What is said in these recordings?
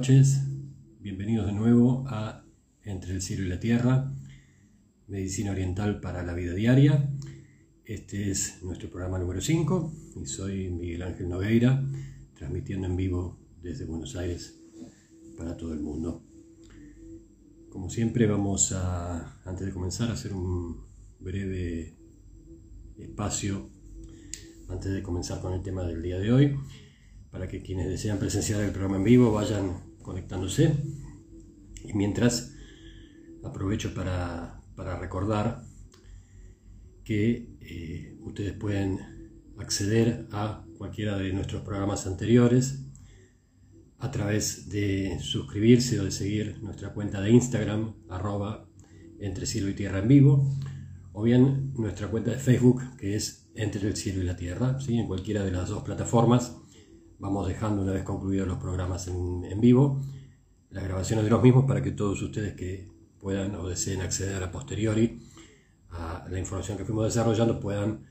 noches. Bienvenidos de nuevo a Entre el cielo y la tierra, Medicina Oriental para la Vida Diaria. Este es nuestro programa número 5 y soy Miguel Ángel Nogueira, transmitiendo en vivo desde Buenos Aires para todo el mundo. Como siempre vamos a, antes de comenzar, a hacer un breve espacio antes de comenzar con el tema del día de hoy para que quienes desean presenciar el programa en vivo vayan conectándose. Y mientras aprovecho para, recordar que eh, ustedes pueden acceder a cualquiera de nuestros programas anteriores a través de suscribirse o de seguir nuestra cuenta de Instagram, arroba entre cielo y tierra en vivo, o bien nuestra cuenta de Facebook, que es entre el cielo y la tierra, ¿sí? en cualquiera de las dos plataformas vamos dejando una vez concluidos los programas en, vivo, las grabaciones de los mismos para que todos ustedes que puedan o deseen acceder a posteriori a la información que fuimos desarrollando puedan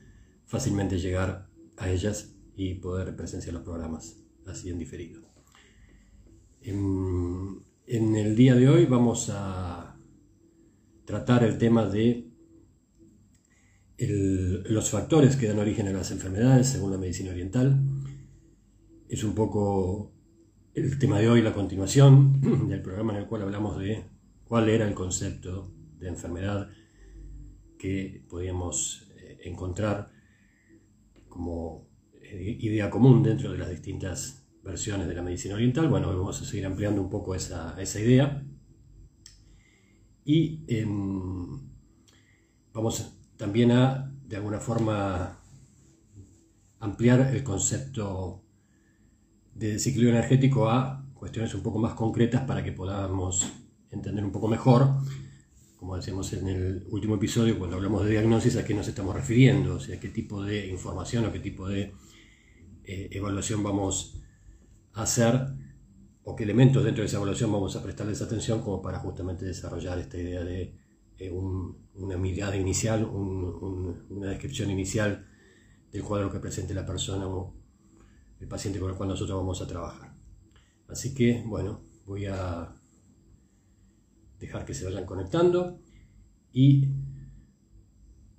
fácilmente llegar a ellas y poder presenciar los programas así en diferido. En, en el día de hoy vamos a tratar el tema de los factores que dan origen a las enfermedades según la medicina oriental es un poco el tema de hoy, la continuación del programa en el cual hablamos de cuál era el concepto de enfermedad que podíamos eh, encontrar como eh, idea común dentro de las distintas versiones de la medicina oriental. Bueno, vamos a seguir ampliando un poco esa, idea. Y em, vamos también a, de alguna forma, ampliar el concepto de desequilibrio energético a cuestiones un poco más concretas para que podamos entender un poco mejor, como decíamos en el último episodio, cuando hablamos de diagnosis, a qué nos estamos refiriendo, o sea, qué tipo de información o qué tipo de eh, evaluación vamos a hacer o qué elementos dentro de esa evaluación vamos a prestarles atención como para justamente desarrollar esta idea de eh, una mirada inicial, una descripción inicial del cuadro que presente la persona el paciente con el cual nosotros vamos a trabajar. Así que, bueno, voy a dejar que se vayan conectando y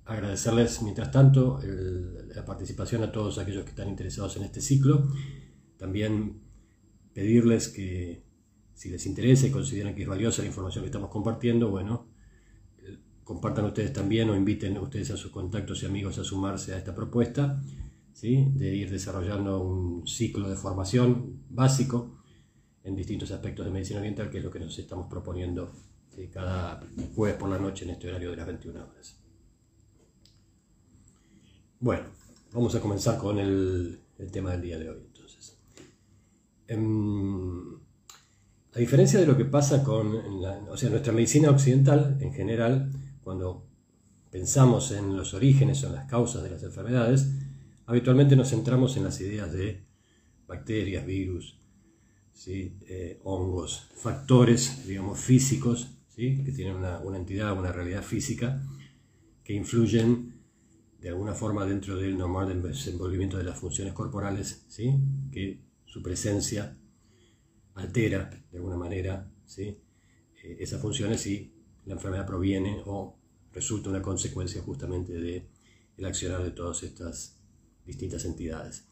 agradecerles mientras tanto la participación a todos aquellos que están interesados en este ciclo. También pedirles que si les interesa y consideran que es valiosa la información que estamos compartiendo, bueno, compartan ustedes también o inviten ustedes a sus contactos y amigos a sumarse a esta propuesta de ir desarrollando un ciclo de formación básico en distintos aspectos de medicina oriental, que es lo que nos estamos proponiendo cada jueves por la noche en este horario de las 21 horas. Bueno, vamos a comenzar con el, tema del día de hoy. Entonces. Em, a diferencia de lo que pasa con o sea, nuestra medicina occidental en general, cuando pensamos en los orígenes o en las causas de las enfermedades, Habitualmente nos centramos en las ideas de bacterias, virus, eh, hongos, factores, digamos, físicos, que tienen una, entidad, una realidad física, que influyen de alguna forma dentro del normal desenvolvimiento de las funciones corporales, que su presencia altera de alguna manera. Eh, esas funciones y la enfermedad proviene o resulta una consecuencia justamente del el accionar de todas estas distintas entidades.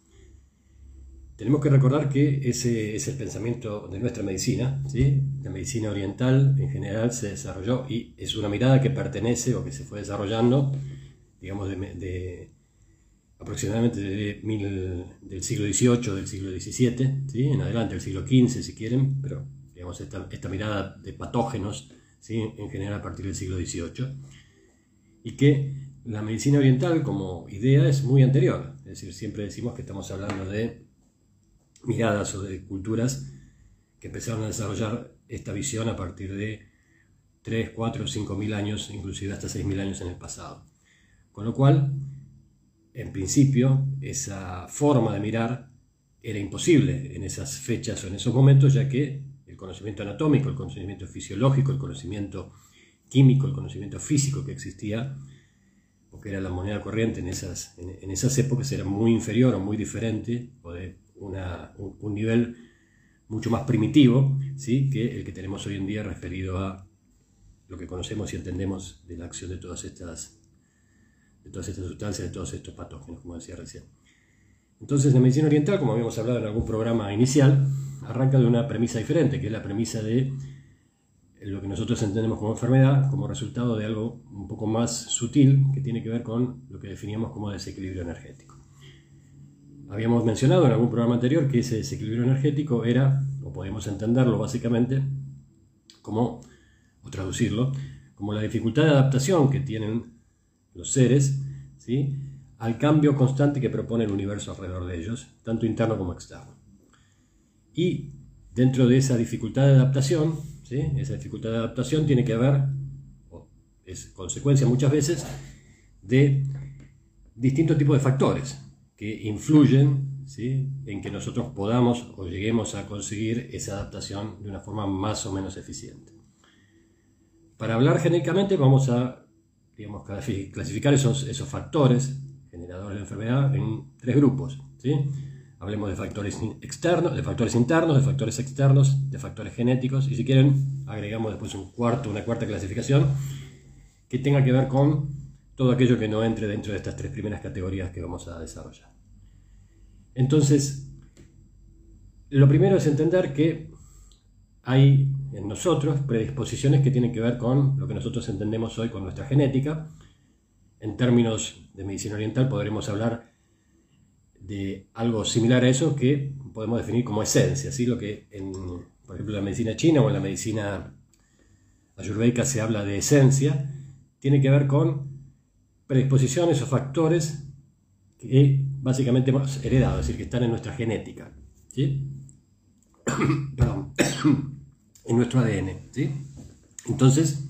Tenemos que recordar que ese es el pensamiento de nuestra medicina, ¿sí? la medicina oriental en general se desarrolló y es una mirada que pertenece o que se fue desarrollando, digamos, de, aproximadamente del siglo XVIII, del siglo XVII, ¿sí? en adelante del siglo XV si quieren, pero digamos esta, esta mirada de patógenos ¿sí? en general a partir del siglo XVIII, y que la medicina oriental como idea es muy anterior, es decir, siempre decimos que estamos hablando de miradas o de culturas que empezaron a desarrollar esta visión a partir de 3, 4, 5 mil años, inclusive hasta 6 mil años en el pasado. Con lo cual, en principio, esa forma de mirar era imposible en esas fechas o en esos momentos, ya que el conocimiento anatómico, el conocimiento fisiológico, el conocimiento químico, el conocimiento físico que existía, porque era la moneda corriente en esas, en, esas épocas, era muy inferior o muy diferente, o de un, nivel mucho más primitivo ¿sí? que el que tenemos hoy en día referido a lo que conocemos y entendemos de la acción de todas estas, de todas estas sustancias, de todos estos patógenos, como decía recién. Entonces, la medicina oriental, como habíamos hablado en algún programa inicial, arranca de una premisa diferente, que es la premisa de lo que nosotros entendemos como enfermedad como resultado de algo un poco más sutil que tiene que ver con lo que definíamos como desequilibrio energético. Habíamos mencionado en algún programa anterior que ese desequilibrio energético era, o podemos entenderlo básicamente, como, o traducirlo, como la dificultad de adaptación que tienen los seres ¿sí? al cambio constante que propone el universo alrededor de ellos, tanto interno como externo. Y dentro de esa dificultad de adaptación, esa dificultad de adaptación tiene que ver, o es consecuencia muchas veces, de distintos tipos de factores que influyen en que nosotros podamos o lleguemos a conseguir esa adaptación de una forma más o menos eficiente. Para hablar genéricamente vamos a digamos, clasificar esos, esos factores generadores de enfermedad en tres grupos. ¿sí? Hablemos de factores externos, de factores internos, de factores externos, de factores genéticos y si quieren agregamos después un cuarto, una cuarta clasificación que tenga que ver con todo aquello que no entre dentro de estas tres primeras categorías que vamos a desarrollar. Entonces, lo primero es entender que hay en nosotros predisposiciones que tienen que ver con lo que nosotros entendemos hoy con nuestra genética. En términos de medicina oriental podremos hablar de algo similar a eso que podemos definir como esencia, ¿sí? lo que en, por ejemplo, la medicina china o en la medicina ayurvédica se habla de esencia, tiene que ver con predisposiciones o factores que básicamente hemos heredado, es decir, que están en nuestra genética, ¿sí? Perdón, en nuestro ADN. ¿sí? Entonces,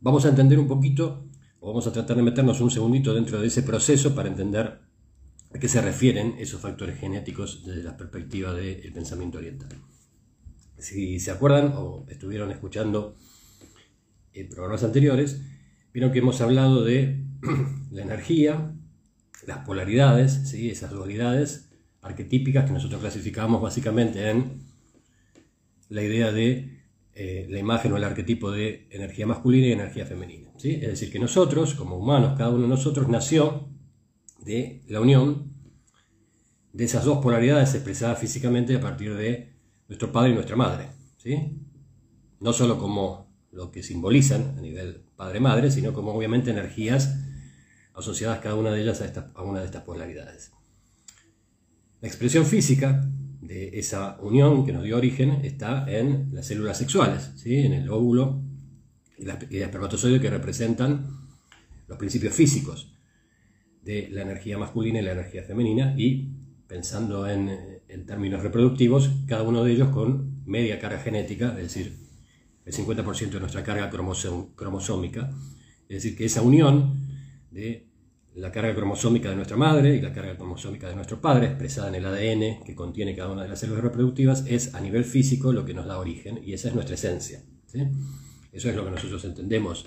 vamos a entender un poquito, o vamos a tratar de meternos un segundito dentro de ese proceso para entender ¿A qué se refieren esos factores genéticos desde la perspectiva del pensamiento oriental? Si se acuerdan o estuvieron escuchando eh, programas anteriores, vieron que hemos hablado de la energía, las polaridades, ¿sí? esas dualidades arquetípicas que nosotros clasificamos básicamente en la idea de eh, la imagen o el arquetipo de energía masculina y energía femenina. ¿sí? Es decir, que nosotros, como humanos, cada uno de nosotros nació de la unión de esas dos polaridades expresadas físicamente a partir de nuestro padre y nuestra madre. ¿sí? No solo como lo que simbolizan a nivel padre-madre, sino como obviamente energías asociadas cada una de ellas a, a una de estas polaridades. La expresión física de esa unión que nos dio origen está en las células sexuales, ¿sí? en el óvulo y el espermatozoide que representan los principios físicos de la energía masculina y la energía femenina y pensando en, términos reproductivos, cada uno de ellos con media carga genética, es decir, el 50% de nuestra carga cromosómica, es decir, que esa unión de la carga cromosómica de nuestra madre y la carga cromosómica de nuestro padre, expresada en el ADN que contiene cada una de las células reproductivas, es a nivel físico lo que nos da origen y esa es nuestra esencia. Eso es lo que nosotros entendemos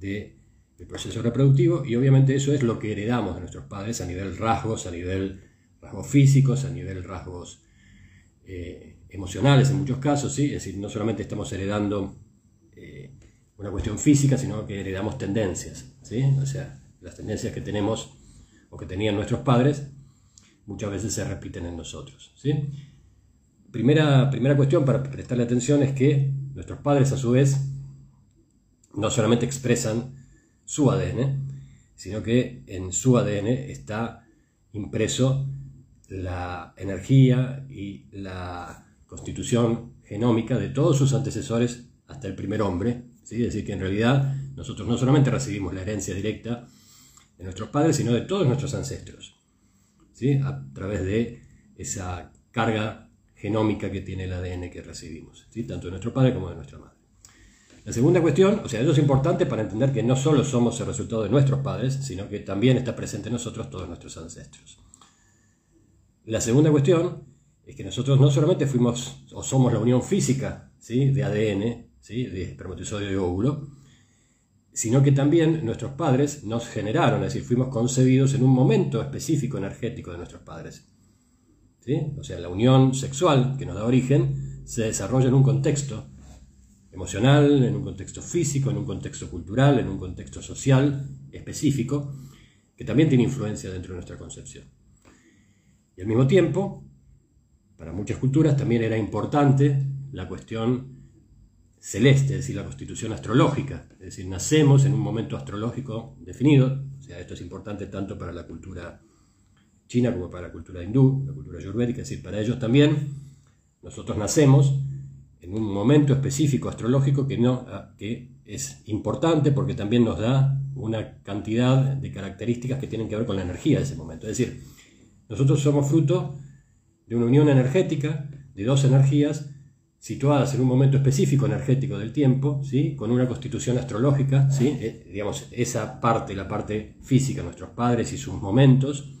de proceso reproductivo y obviamente eso es lo que heredamos de nuestros padres a nivel rasgos, a nivel rasgos físicos, a nivel rasgos eh, emocionales en muchos casos, ¿sí? es decir, no solamente estamos heredando eh, una cuestión física, sino que heredamos tendencias, ¿sí? o sea, las tendencias que tenemos o que tenían nuestros padres muchas veces se repiten en nosotros. ¿sí? Primera, primera cuestión para prestarle atención es que nuestros padres a su vez no solamente expresan su ADN, sino que en su ADN está impreso la energía y la constitución genómica de todos sus antecesores hasta el primer hombre. ¿sí? Es decir, que en realidad nosotros no solamente recibimos la herencia directa de nuestros padres, sino de todos nuestros ancestros, ¿sí? a través de esa carga genómica que tiene el ADN que recibimos, ¿sí? tanto de nuestro padre como de nuestra madre. La segunda cuestión, o sea, eso es importante para entender que no solo somos el resultado de nuestros padres, sino que también está presente en nosotros todos nuestros ancestros. La segunda cuestión es que nosotros no solamente fuimos o somos la unión física ¿sí? de ADN, ¿sí? de espermatozoide y óvulo, sino que también nuestros padres nos generaron, es decir, fuimos concebidos en un momento específico energético de nuestros padres. o sea, la unión sexual que nos da origen, se desarrolla en un contexto emocional, en un contexto físico, en un contexto cultural, en un contexto social específico, que también tiene influencia dentro de nuestra concepción. Y al mismo tiempo, para muchas culturas también era importante la cuestión celeste, es decir, la constitución astrológica, es decir, nacemos en un momento astrológico definido, o sea, esto es importante tanto para la cultura china como para la cultura hindú, la cultura ayurvédica, es decir, para ellos también nosotros nacemos en un momento específico astrológico que, no, ah, que es importante porque también nos da una cantidad de características que tienen que ver con la energía de ese momento. Es decir, nosotros somos fruto de una unión energética de dos energías situadas en un momento específico energético del tiempo, ¿sí? con una constitución astrológica, ¿sí? Eh, digamos, esa parte, la parte física, nuestros padres y sus momentos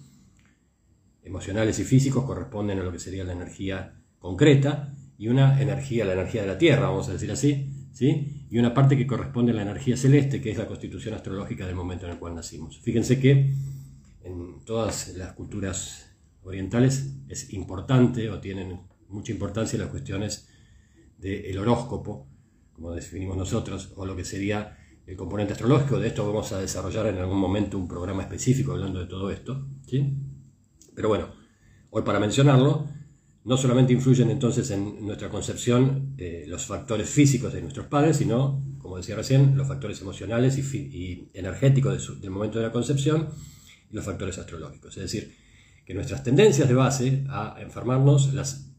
emocionales y físicos corresponden a lo que sería la energía concreta, y una energía, la energía de la Tierra, vamos a decir así, ¿sí? y una parte que corresponde a la energía celeste, que es la constitución astrológica del momento en el cual nacimos. Fíjense que en todas las culturas orientales es importante o tienen mucha importancia las cuestiones del horóscopo, como definimos nosotros, o lo que sería el componente astrológico. De esto vamos a desarrollar en algún momento un programa específico hablando de todo esto. ¿sí? Pero bueno, hoy para mencionarlo, no solamente influyen entonces en nuestra concepción eh, los factores físicos de nuestros padres, sino, como decía recién, los factores emocionales y, energéticos del momento de la concepción y los factores astrológicos. Es decir, que nuestras tendencias de base a enfermarnos las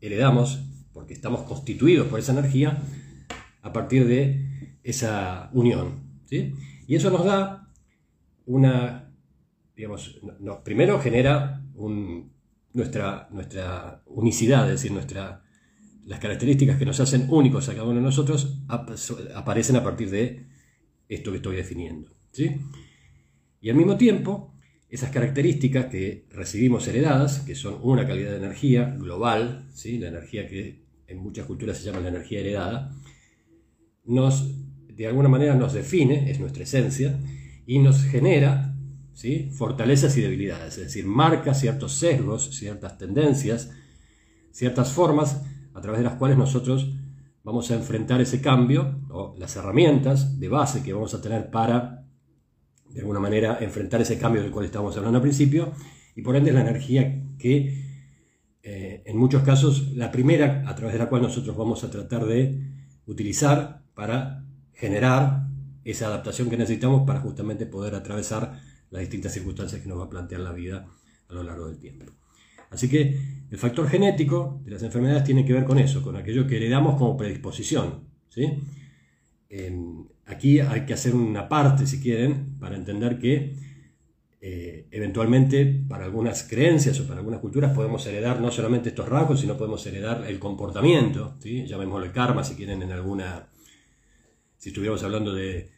heredamos porque estamos constituidos por esa energía a partir de esa unión. Y eso nos da una, digamos, primero genera un nuestra, nuestra unicidad, es decir, nuestra, las características que nos hacen únicos a cada uno de nosotros aparecen a partir de esto que estoy definiendo. ¿sí? Y al mismo tiempo, esas características que recibimos heredadas, que son una calidad de energía global, ¿sí? la energía que en muchas culturas se llama la energía heredada, nos, de alguna manera nos define, es nuestra esencia, y nos genera fortalezas y debilidades, es decir, marca ciertos sesgos, ciertas tendencias, ciertas formas a través de las cuales nosotros vamos a enfrentar ese cambio o las herramientas de base que vamos a tener para, de alguna manera, enfrentar ese cambio del cual estábamos hablando al principio y por ende la energía que eh, en muchos casos la primera a través de la cual nosotros vamos a tratar de utilizar para generar esa adaptación que necesitamos para justamente poder atravesar las distintas circunstancias que nos va a plantear la vida a lo largo del tiempo. Así que el factor genético de las enfermedades tiene que ver con eso, con aquello que heredamos como predisposición. ¿sí? aquí hay que hacer una parte, si quieren, para entender que eh, eventualmente para algunas creencias o para algunas culturas podemos heredar no solamente estos rasgos, sino podemos heredar el comportamiento, llamémoslo el karma si quieren en alguna, si estuviéramos hablando de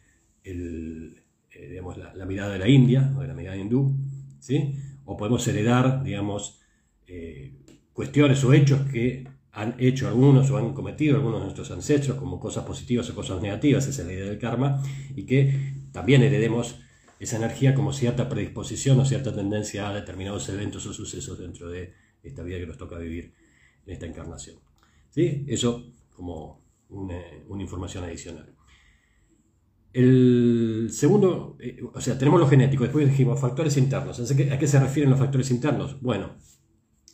el, eh, digamos, la, mirada de la India o de la mirada hindú, ¿sí? o podemos heredar digamos, eh, cuestiones o hechos que han hecho algunos o han cometido algunos de nuestros ancestros como cosas positivas o cosas negativas, esa es la idea del karma, y que también heredemos esa energía como cierta predisposición o cierta tendencia a determinados eventos o sucesos dentro de esta vida que nos toca vivir en esta encarnación. ¿Sí? Eso como una información adicional. El segundo, eh, o sea, tenemos lo genético, después dijimos factores internos. ¿A qué se refieren los factores internos? Bueno,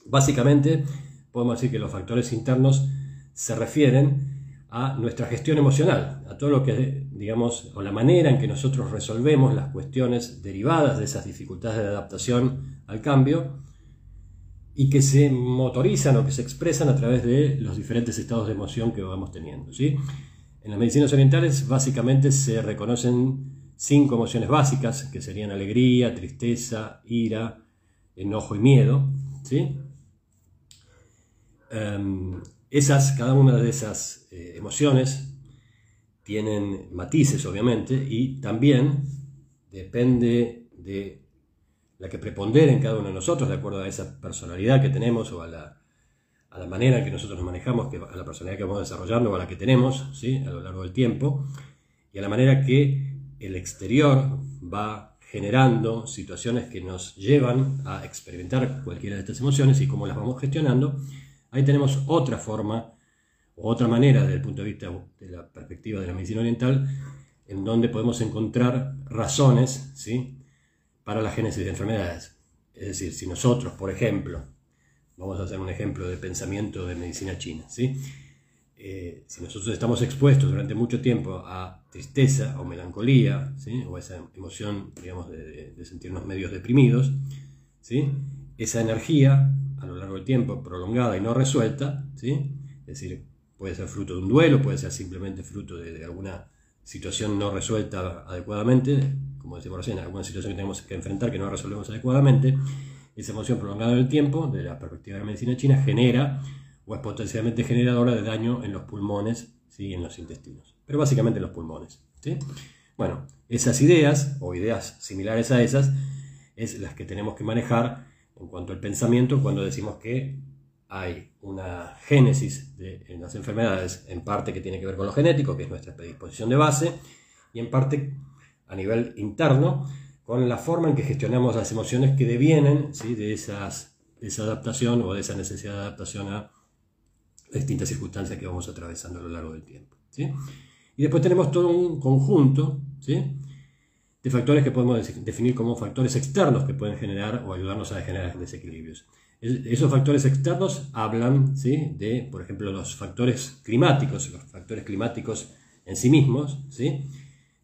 básicamente podemos decir que los factores internos se refieren a nuestra gestión emocional, a todo lo que, digamos, o la manera en que nosotros resolvemos las cuestiones derivadas de esas dificultades de adaptación al cambio y que se motorizan o que se expresan a través de los diferentes estados de emoción que vamos teniendo. ¿sí? En las medicinas orientales básicamente se reconocen cinco emociones básicas, que serían alegría, tristeza, ira, enojo y miedo. ¿sí? Em, esas, cada una de esas eh, emociones tienen matices, obviamente, y también depende de la que prepondere en cada uno de nosotros, de acuerdo a esa personalidad que tenemos o a la la manera que nosotros nos manejamos, a la personalidad que vamos desarrollando o a la que tenemos ¿sí? a lo largo del tiempo, y a la manera que el exterior va generando situaciones que nos llevan a experimentar cualquiera de estas emociones y cómo las vamos gestionando, ahí tenemos otra forma, otra manera desde el punto de vista de la perspectiva de la medicina oriental, en donde podemos encontrar razones ¿sí? para la génesis de enfermedades. Es decir, si nosotros, por ejemplo, vamos a hacer un ejemplo de pensamiento de medicina china, ¿sí? Eh, si nosotros estamos expuestos durante mucho tiempo a tristeza o melancolía, ¿sí? o esa emoción, digamos, de, sentirnos medios deprimidos, ¿sí? esa energía a lo largo del tiempo, prolongada y no resuelta, ¿sí? es decir, puede ser fruto de un duelo, puede ser simplemente fruto de, alguna situación no resuelta adecuadamente, como decíamos recién, alguna situación que tenemos que enfrentar que no resolvemos adecuadamente, esa emoción prolongada en el tiempo, de la perspectiva de la medicina china, genera o es potencialmente generadora de daño en los pulmones y en los intestinos, pero básicamente en los pulmones. Bueno, esas ideas o ideas similares a esas es las que tenemos que manejar en cuanto al pensamiento cuando decimos que hay una génesis de, en las enfermedades, en parte que tiene que ver con lo genético, que es nuestra predisposición de base, y en parte a nivel interno, con la forma en que gestionamos las emociones que devienen de, esa adaptación o de esa necesidad de adaptación a distintas circunstancias que vamos atravesando a lo largo del tiempo. Y después tenemos todo un conjunto de factores que podemos definir como factores externos que pueden generar o ayudarnos a generar desequilibrios. esos factores externos hablan de, por ejemplo, los factores climáticos, los factores climáticos en sí mismos, es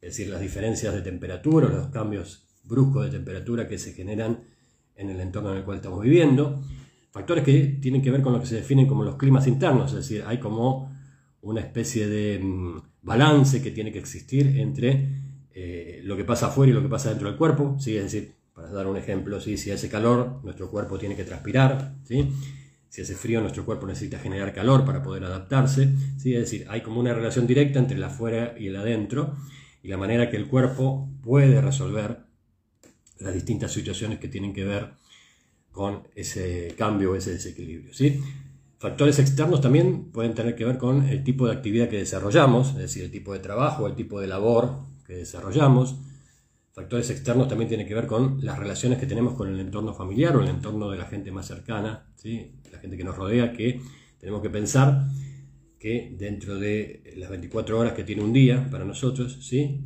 decir, las diferencias de temperatura, los cambios bruscos de temperatura que se generan en el entorno en el cual estamos viviendo, Factores que tienen que ver con lo que se definen como los climas internos, es decir, hay como una especie de mm, balance que tiene que existir entre eh, lo que pasa afuera y lo que pasa dentro del cuerpo, ¿sí? es decir, para dar un ejemplo, ¿sí? si hace calor, nuestro cuerpo tiene que transpirar, ¿sí? si hace frío, nuestro cuerpo necesita generar calor para poder adaptarse, ¿sí? es decir, hay como una relación directa entre el afuera y el adentro, y la manera que el cuerpo puede resolver las distintas situaciones que tienen que ver con ese cambio, ese desequilibrio. ¿sí? Factores externos también pueden tener que ver con el tipo de actividad que desarrollamos, es decir, el tipo de trabajo, el tipo de labor que desarrollamos. Factores externos también tienen que ver con las relaciones que tenemos con el entorno familiar o el entorno de la gente más cercana, ¿sí? la gente que nos rodea, que tenemos que pensar que dentro de las 24 horas que tiene un día para nosotros, ¿sí?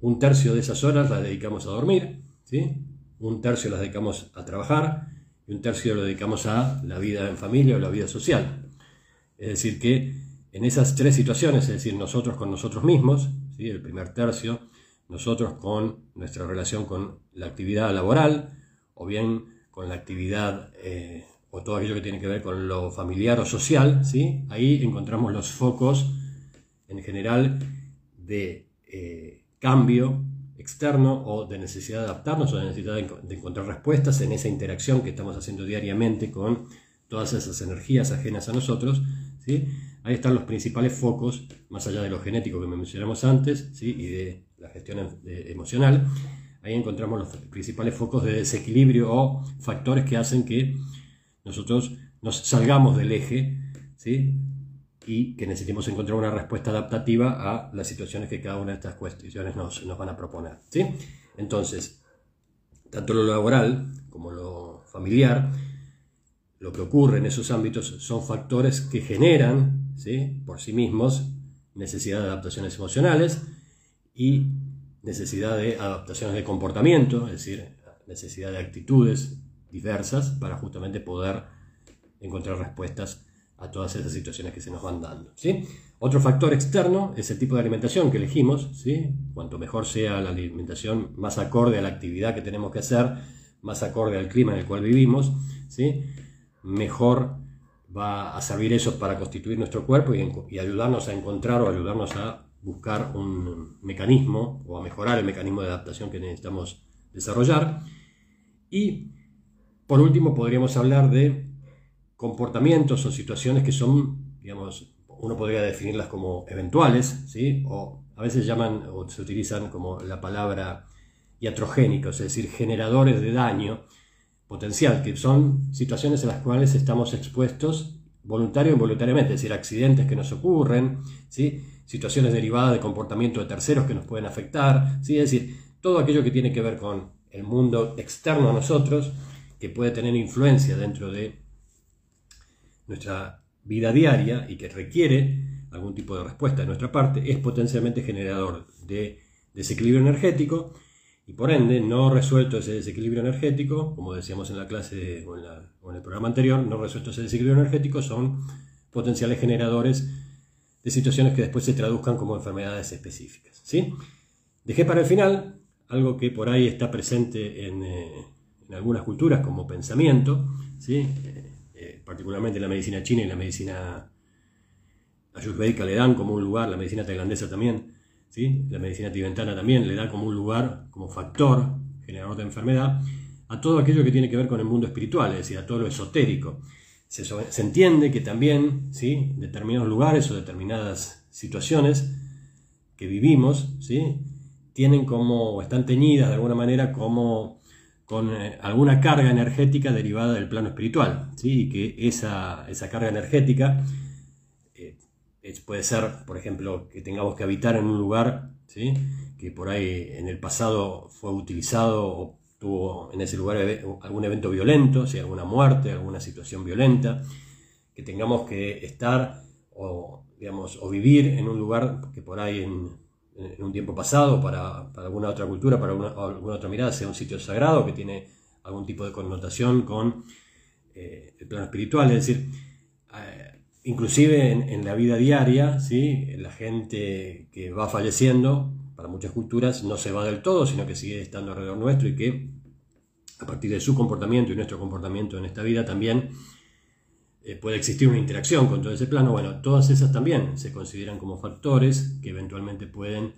un tercio de esas horas las dedicamos a dormir, ¿sí? un tercio lo dedicamos a trabajar y un tercio lo dedicamos a la vida en familia o la vida social. Es decir, que en esas tres situaciones, es decir, nosotros con nosotros mismos, ¿sí? el primer tercio, nosotros con nuestra relación con la actividad laboral, o bien con la actividad eh, o todo aquello que tiene que ver con lo familiar o social, ¿sí? ahí encontramos los focos en general de eh, cambio externo o de necesidad de adaptarnos o de necesidad de, encontrar respuestas en esa interacción que estamos haciendo diariamente con todas esas energías ajenas a nosotros, ¿sí? ahí están los principales focos, más allá de lo genético que mencionamos antes ¿sí? y de la gestión em, emocional, ahí encontramos los principales focos de desequilibrio o factores que hacen que nosotros nos salgamos del eje ¿sí? Y que necesitemos encontrar una respuesta adaptativa a las situaciones que cada una de estas cuestiones nos, nos van a proponer. ¿sí? Entonces, tanto lo laboral como lo familiar, lo que ocurre en esos ámbitos son factores que generan ¿sí? por sí mismos necesidad de adaptaciones emocionales y necesidad de adaptaciones de comportamiento, es decir, necesidad de actitudes diversas para justamente poder encontrar respuestas a todas esas situaciones que se nos van dando. ¿sí? Otro factor externo es el tipo de alimentación que elegimos. ¿sí? Cuanto mejor sea la alimentación, más acorde a la actividad que tenemos que hacer, más acorde al clima en el cual vivimos, ¿sí? mejor va a servir eso para constituir nuestro cuerpo y, y ayudarnos a encontrar o ayudarnos a buscar un mecanismo o a mejorar el mecanismo de adaptación que necesitamos desarrollar. Y por último podríamos hablar de comportamientos o situaciones que son, digamos, uno podría definirlas como eventuales, ¿sí? o a veces llaman o se utilizan como la palabra iatrogénicos, es decir, generadores de daño potencial, que son situaciones en las cuales estamos expuestos voluntario o involuntariamente, es decir, accidentes que nos ocurren, ¿sí? situaciones derivadas de comportamiento de terceros que nos pueden afectar, ¿sí? es decir, todo aquello que tiene que ver con el mundo externo a nosotros, que puede tener influencia dentro de nuestra vida diaria y que requiere algún tipo de respuesta de nuestra parte, es potencialmente generador de desequilibrio energético y por ende no resuelto ese desequilibrio energético, como decíamos en la clase o en, el programa anterior, no resuelto ese desequilibrio energético son potenciales generadores de situaciones que después se traduzcan como enfermedades específicas. ¿sí? Dejé para el final algo que por ahí está presente en, eh, algunas culturas como pensamiento, ¿sí? Particularmente la medicina china y la medicina ayurvédica le dan como un lugar, la medicina tailandesa también, ¿sí? la medicina tibetana también le da como un lugar, como factor generador de enfermedad, a todo aquello que tiene que ver con el mundo espiritual, es decir, a todo lo esotérico. Se, entiende que también ¿sí? determinados lugares o determinadas situaciones que vivimos ¿sí? tienen como, están teñidas de alguna manera como con eh, alguna carga energética derivada del plano espiritual, ¿sí? y que esa, esa carga energética puede ser, por ejemplo, que tengamos que habitar en un lugar ¿sí? que por ahí en el pasado fue utilizado o tuvo en ese lugar algún evento violento, si alguna muerte, alguna situación violenta, que tengamos que estar o, digamos, o vivir en un lugar que por ahí en, un tiempo pasado, para, alguna otra cultura, para alguna otra mirada, sea un sitio sagrado que tiene algún tipo de connotación con eh, el plano espiritual, es decir, eh, inclusive en, la vida diaria, ¿sí? la gente que va falleciendo, para muchas culturas, no se va del todo, sino que sigue estando alrededor nuestro y que a partir de su comportamiento y nuestro comportamiento en esta vida también eh, puede existir una interacción con todo ese plano. Bueno, todas esas también se consideran como factores que eventualmente pueden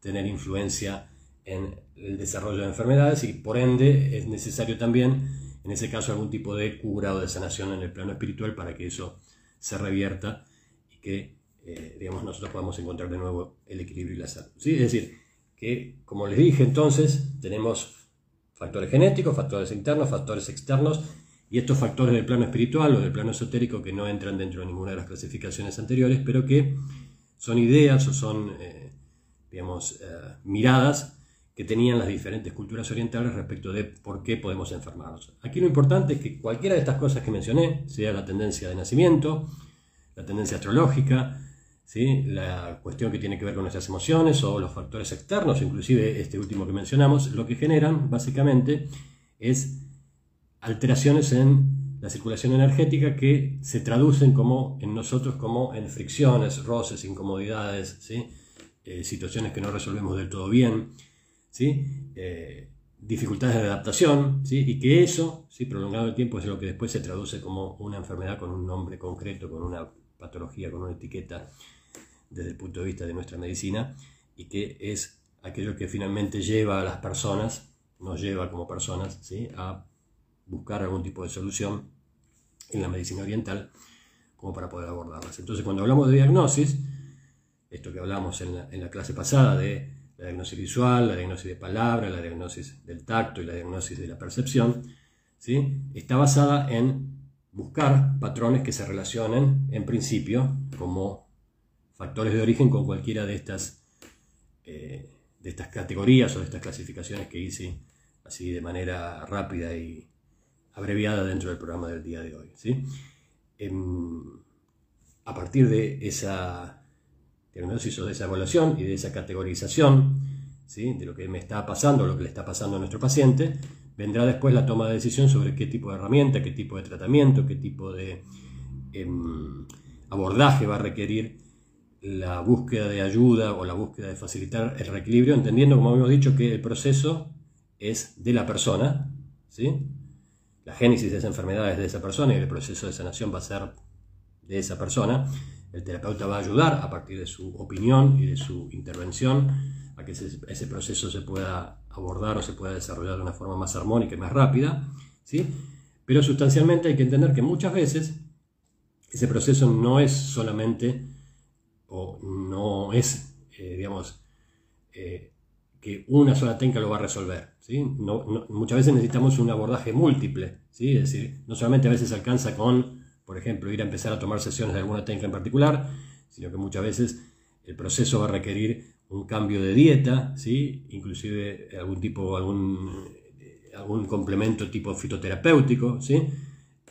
tener influencia en el desarrollo de enfermedades y por ende es necesario también, en ese caso, algún tipo de cura o de sanación en el plano espiritual para que eso se revierta y que eh, digamos, nosotros podamos encontrar de nuevo el equilibrio y la salud. ¿sí? Es decir, que como les dije entonces, tenemos factores genéticos, factores internos, factores externos, y estos factores del plano espiritual o del plano esotérico que no entran dentro de ninguna de las clasificaciones anteriores, pero que son ideas o son, eh, digamos, eh, miradas que tenían las diferentes culturas orientales respecto de por qué podemos enfermarnos. Aquí lo importante es que cualquiera de estas cosas que mencioné, sea la tendencia de nacimiento, la tendencia astrológica, ¿sí? la cuestión que tiene que ver con nuestras emociones o los factores externos, inclusive este último que mencionamos, lo que generan básicamente es alteraciones en la circulación energética que se traducen como en nosotros como en fricciones, roces, incomodidades, ¿sí? Eh, situaciones que no resolvemos del todo bien. ¿sí? Eh, dificultades de adaptación, ¿sí? y que eso, prolongado el tiempo, es lo que después se traduce como una enfermedad con un nombre concreto, con una patología, con una etiqueta desde el punto de vista de nuestra medicina, y que es aquello que finalmente lleva a las personas, nos lleva como personas, ¿sí? a buscar algún tipo de solución en la medicina oriental como para poder abordarlas. Entonces, cuando hablamos de diagnosis, esto que hablamos en la, clase pasada de la diagnosis visual, la diagnosis de palabra, la diagnosis del tacto y la diagnosis de la percepción, ¿sí? está basada en buscar patrones que se relacionen, en principio, como factores de origen con cualquiera de estas, eh, de estas categorías o de estas clasificaciones que hice así de manera rápida y abreviada dentro del programa del día de hoy. ¿sí? Em, a partir de esa diagnóstico de esa evaluación y de esa categorización ¿sí? de lo que me está pasando, lo que le está pasando a nuestro paciente, vendrá después la toma de decisión sobre qué tipo de herramienta, qué tipo de tratamiento, qué tipo de em, abordaje va a requerir la búsqueda de ayuda o la búsqueda de facilitar el reequilibrio, entendiendo, como hemos dicho, que el proceso es de la persona, ¿sí? La génesis de esa enfermedad es de esa persona y el proceso de sanación va a ser de esa persona, el terapeuta va a ayudar a partir de su opinión y de su intervención a que ese, proceso se pueda abordar o se pueda desarrollar de una forma más armónica y más rápida. ¿sí? Pero sustancialmente hay que entender que muchas veces ese proceso no es solamente o no es, eh, digamos, eh, que una sola técnica lo va a resolver. ¿Sí? muchas veces necesitamos un abordaje múltiple. ¿sí? Es decir, no solamente a veces alcanza con por ejemplo, ir a empezar a tomar sesiones de alguna técnica en particular, sino que muchas veces el proceso va a requerir un cambio de dieta, ¿sí? inclusive algún tipo, algún, algún complemento tipo fitoterapéutico, ¿sí?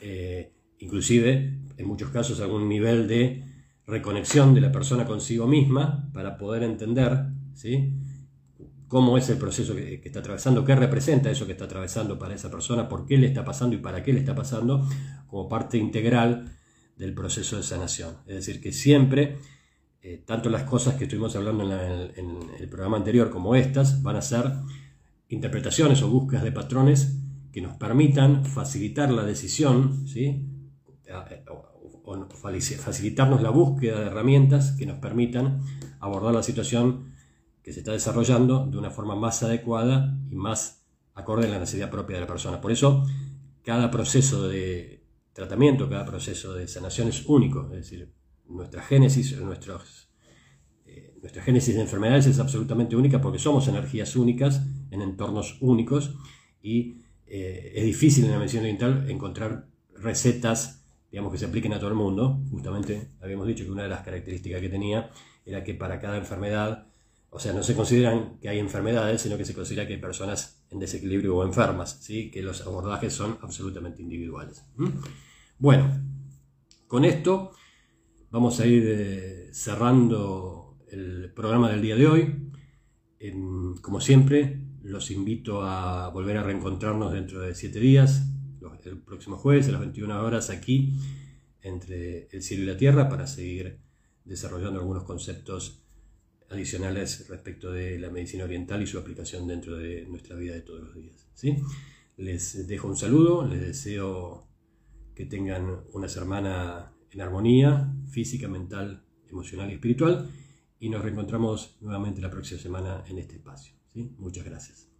Eh, inclusive en muchos casos algún nivel de reconexión de la persona consigo misma para poder entender ¿sí? Cómo es el proceso que, está atravesando, qué representa eso que está atravesando para esa persona, por qué le está pasando y para qué le está pasando, como parte integral del proceso de sanación. Es decir, que siempre, eh, tanto las cosas que estuvimos hablando en, el programa anterior como estas, van a ser interpretaciones o búsquedas de patrones que nos permitan facilitar la decisión, ¿sí? o facilitarnos la búsqueda de herramientas que nos permitan abordar la situación que se está desarrollando de una forma más adecuada y más acorde a la necesidad propia de la persona. Por eso, cada proceso de tratamiento, cada proceso de sanación es único, es decir, nuestra génesis, nuestros, eh, nuestra génesis de enfermedades es absolutamente única porque somos energías únicas en entornos únicos y eh, es difícil en la medicina oriental encontrar recetas, digamos, que se apliquen a todo el mundo. Justamente habíamos dicho que una de las características que tenía era que para cada enfermedad o sea, no se consideran que hay enfermedades, sino que se considera que hay personas en desequilibrio o enfermas, ¿sí? que los abordajes son absolutamente individuales. Bueno, con esto vamos a ir eh, cerrando el programa del día de hoy. como siempre, los invito a volver a reencontrarnos dentro de siete días, el próximo jueves a las 21 horas aquí, entre el cielo y la tierra, para seguir desarrollando algunos conceptos adicionales respecto de la medicina oriental y su aplicación dentro de nuestra vida de todos los días. ¿sí? Les dejo un saludo, les deseo que tengan una semana en armonía física, mental, emocional y espiritual y nos reencontramos nuevamente la próxima semana en este espacio. ¿sí? Muchas gracias.